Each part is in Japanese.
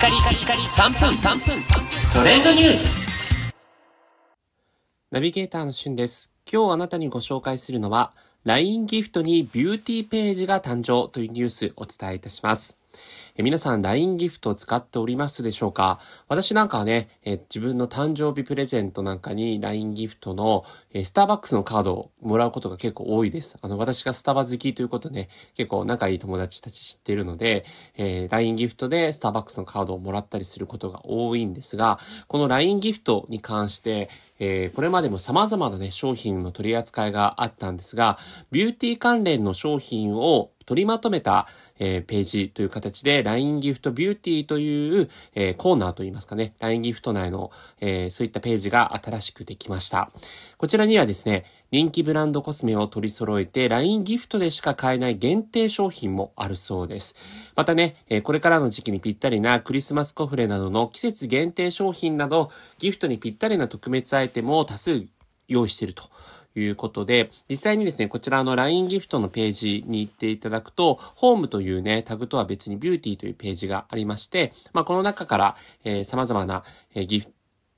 カリカリカリ3分3分トレンドニュースナビゲーターのしゅんです。今日あなたにご紹介するのは、LINE ギフトにビューティーページが誕生というニュースお伝えいたします。え皆さん LINE ギフトを使っておりますでしょうか？私なんかはね、え自分の誕生日プレゼントなんかに LINE ギフトの、えスターバックスのカードをもらうことが結構多いです。あの、私がスタバ好きということで、結構仲いい友達たち知ってるので、えー LINE ギフトでスターバックスのカードをもらったりすることが多いんですが、この LINE ギフトに関して、えーこれまでも様々なね、商品の取り扱いがあったんですが、ビューティー関連の商品を取りまとめた、えーページという形で LINE ギフトビューティーという、えーコーナーといいますかね、LINE ギフト内の、えーそういったページが新しくできました。こちらにはですね、人気ブランドコスメを取り揃えて LINE ギフトでしか買えない限定商品もあるそうです。またね、えーこれからの時期にぴったりなクリスマスコフレなどの季節限定商品などギフトにぴったりな特別アイテムを多数用意しているということで、実際にですね、こちらの LINE ギフトのページに行っていただくと、ホームというね、タグとは別にビューティーというページがありまして、まあ、この中から、えー様々な、えーギフ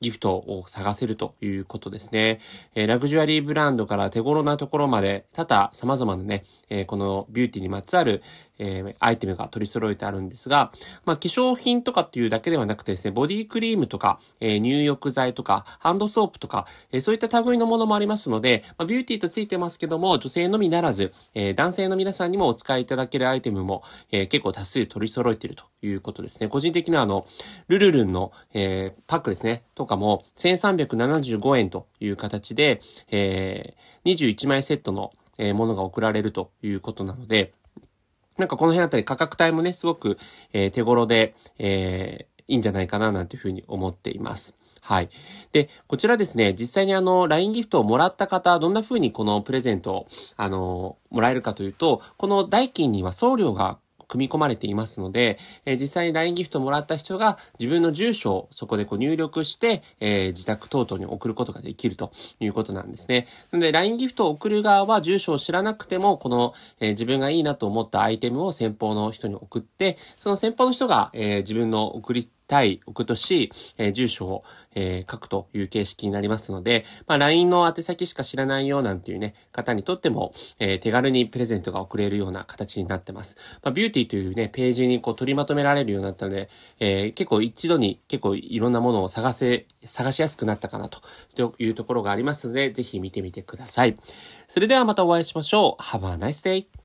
ギフトを探せるということですね。えーラグジュアリーブランドから手頃なところまで、多々様々なね、えーこのビューティーにまつわる、えーアイテムが取り揃えてあるんですが、まあ、化粧品とかっていうだけではなくてですね、ボディクリームとか、えー入浴剤とか、ハンドソープとか、えーそういった類のものもありますので、まあ、ビューティーとついてますけども、女性のみならず、えー男性の皆さんにもお使いいただけるアイテムも、えー結構多数取り揃えているということですね。個人的なあの、ルルルンの、えーパックですね、とかも、1375円という形で、えー21枚セットの、えものが送られるということなので、なんかこの辺あたり価格帯もね、すごく、えー手頃で、えーいいんじゃないかななんていうふうに思っています。はい。で、こちらですね、実際にあの、LINE ギフトをもらった方、どんな風にこのプレゼントを、あの、もらえるかというと、この代金には送料が組み込まれていますので、えー実際に LINE ギフトをもらった人が自分の住所をそこでこう入力して、えー自宅等々に送ることができるということなんですね。なので LINE ギフトを送る側は住所を知らなくても、この、えー自分がいいなと思ったアイテムを先方の人に送って、その先方の人が、えー自分の送りたい、送とし、えー住所を、えー書くという形式になりますので、まあ、LINE の宛先しか知らないよなんていうね、方にとっても、えー手軽にプレゼントが送れるような形になってます。まあ、ビューティーというね、ページにこう取りまとめられるようになったので、えー結構一度に結構いろんなものを探せ、探しやすくなったかなというところがありますので、ぜひ見てみてください。それではまたお会いしましょう。Have a nice day!